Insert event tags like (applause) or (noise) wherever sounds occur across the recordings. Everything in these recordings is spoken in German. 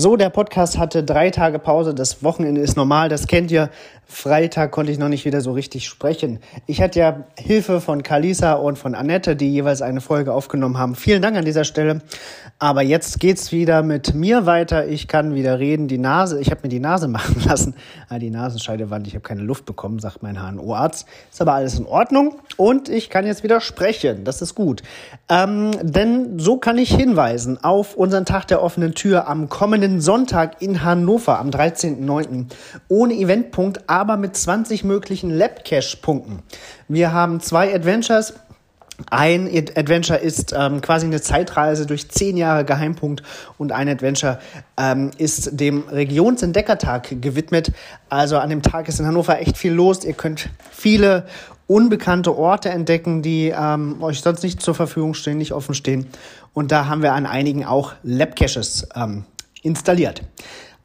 So, der Podcast hatte drei Tage Pause. Das Wochenende ist normal, das kennt ihr. Freitag konnte ich noch nicht wieder so richtig sprechen. Ich hatte ja Hilfe von Kalisa und von Annette, die jeweils eine Folge aufgenommen haben. Vielen Dank an dieser Stelle. Aber jetzt geht's wieder mit mir weiter. Ich kann wieder reden. Die Nase, ich habe mir die Nase (laughs) machen lassen. Ah, die Nasenscheidewand, ich habe keine Luft bekommen, sagt mein HNO-Arzt. Ist aber alles in Ordnung und ich kann jetzt wieder sprechen. Das ist gut. Ähm, denn so kann ich hinweisen auf unseren Tag der offenen Tür am kommenden Sonntag in Hannover am 13.09. Ohne Eventpunkt, aber mit 20 möglichen Labcash-Punkten. Wir haben zwei Adventures. Ein Adventure ist ähm, quasi eine Zeitreise durch zehn Jahre Geheimpunkt und ein Adventure ähm, ist dem Regionsentdeckertag gewidmet. Also an dem Tag ist in Hannover echt viel los. Ihr könnt viele unbekannte Orte entdecken, die ähm, euch sonst nicht zur Verfügung stehen, nicht offen stehen. Und da haben wir an einigen auch Labcaches ähm, installiert.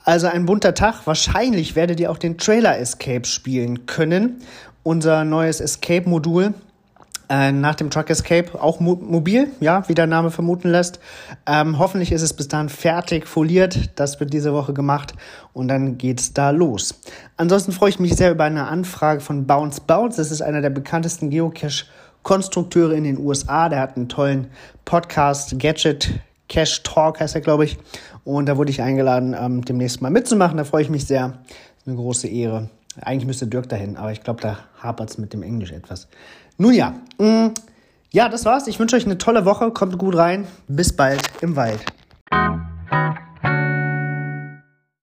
Also ein bunter Tag. Wahrscheinlich werdet ihr auch den Trailer Escape spielen können. Unser neues Escape-Modul äh, nach dem Truck Escape auch mo mobil, ja, wie der Name vermuten lässt. Ähm, hoffentlich ist es bis dahin fertig foliert. Das wird diese Woche gemacht und dann geht's da los. Ansonsten freue ich mich sehr über eine Anfrage von Bounce Bounce. Das ist einer der bekanntesten Geocache-Konstrukteure in den USA. Der hat einen tollen Podcast, Gadget Cash Talk heißt er, glaube ich. Und da wurde ich eingeladen, ähm, demnächst mal mitzumachen. Da freue ich mich sehr. Eine große Ehre. Eigentlich müsste Dirk dahin, aber ich glaube, da hapert es mit dem Englisch etwas. Nun ja, mh, mm, ja, das war's. Ich wünsche euch eine tolle Woche. Kommt gut rein. Bis bald im Wald.